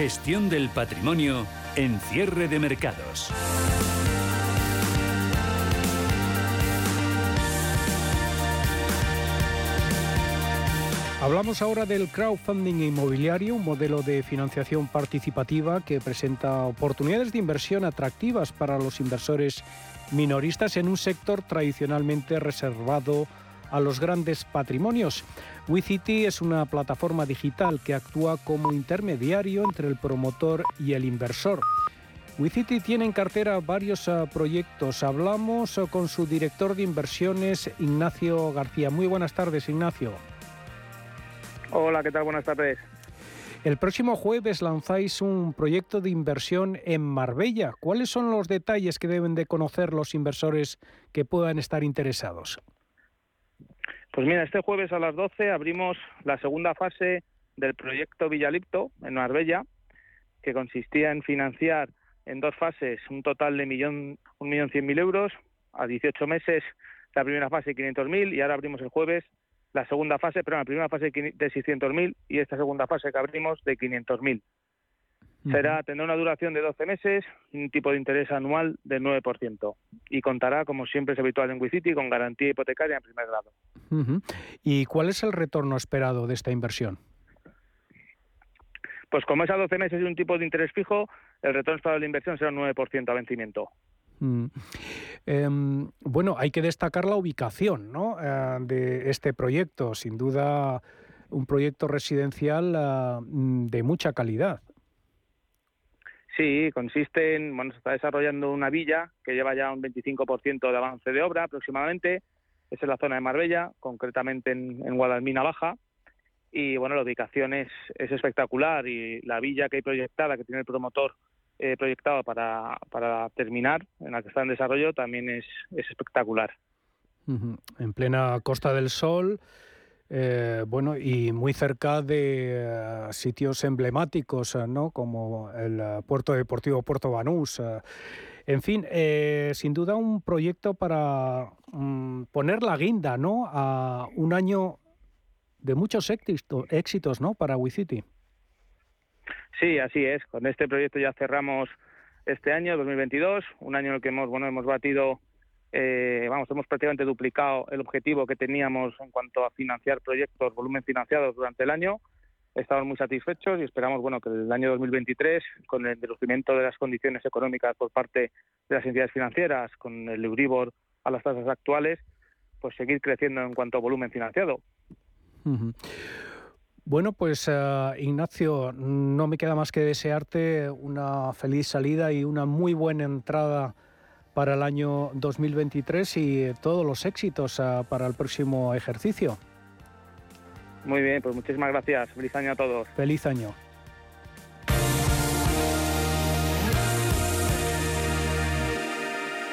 Gestión del patrimonio en cierre de mercados. Hablamos ahora del crowdfunding inmobiliario, un modelo de financiación participativa que presenta oportunidades de inversión atractivas para los inversores minoristas en un sector tradicionalmente reservado a los grandes patrimonios. WeCity es una plataforma digital que actúa como intermediario entre el promotor y el inversor. WeCity tiene en cartera varios ah, proyectos. Hablamos ah, con su director de inversiones, Ignacio García. Muy buenas tardes, Ignacio. Hola, ¿qué tal? Buenas tardes. El próximo jueves lanzáis un proyecto de inversión en Marbella. ¿Cuáles son los detalles que deben de conocer los inversores que puedan estar interesados? Pues mira, este jueves a las 12 abrimos la segunda fase del proyecto Villalipto en Marbella, que consistía en financiar en dos fases un total de millón, un millón cien mil euros a 18 meses la primera fase 500.000 y ahora abrimos el jueves la segunda fase, pero la primera fase de 600.000 y esta segunda fase que abrimos de 500.000. Será, tendrá una duración de 12 meses, un tipo de interés anual del 9% y contará, como siempre es habitual en WeCity, con garantía hipotecaria en primer grado. ¿Y cuál es el retorno esperado de esta inversión? Pues como es a 12 meses y un tipo de interés fijo, el retorno esperado de la inversión será un 9% a vencimiento. Mm. Em, bueno, hay que destacar la ubicación ¿no? Eh, de este proyecto, sin duda un proyecto residencial eh, de mucha calidad. Sí, consiste en, bueno, se está desarrollando una villa que lleva ya un 25% de avance de obra aproximadamente, es en la zona de Marbella, concretamente en, en Guadalmina Baja, y bueno, la ubicación es, es espectacular y la villa que hay proyectada, que tiene el promotor eh, proyectado para, para terminar, en la que está en desarrollo, también es, es espectacular. En plena Costa del Sol, eh, bueno, y muy cerca de eh, sitios emblemáticos, ¿no? Como el Puerto Deportivo Puerto Banús. En fin, sin duda un proyecto para mm, poner la guinda, ¿no? A un año de muchos éxitos, éxitos ¿no? Para WeCity. Sí, así es. Con este proyecto ya cerramos este año, 2022, un año en el que hemos, bueno, hemos batido, eh, vamos, hemos prácticamente duplicado el objetivo que teníamos en cuanto a financiar proyectos, volumen financiados durante el año. Estamos muy satisfechos y esperamos, bueno, que el año 2023, con el endurecimiento de las condiciones económicas por parte de las entidades financieras, con el Euribor a las tasas actuales, pues seguir creciendo en cuanto a volumen financiado. Bueno, pues eh, Ignacio, no me queda más que desearte una feliz salida y una muy buena entrada para el año 2023 y todos los éxitos eh, para el próximo ejercicio. Muy bien, pues muchísimas gracias. Feliz año a todos. Feliz año.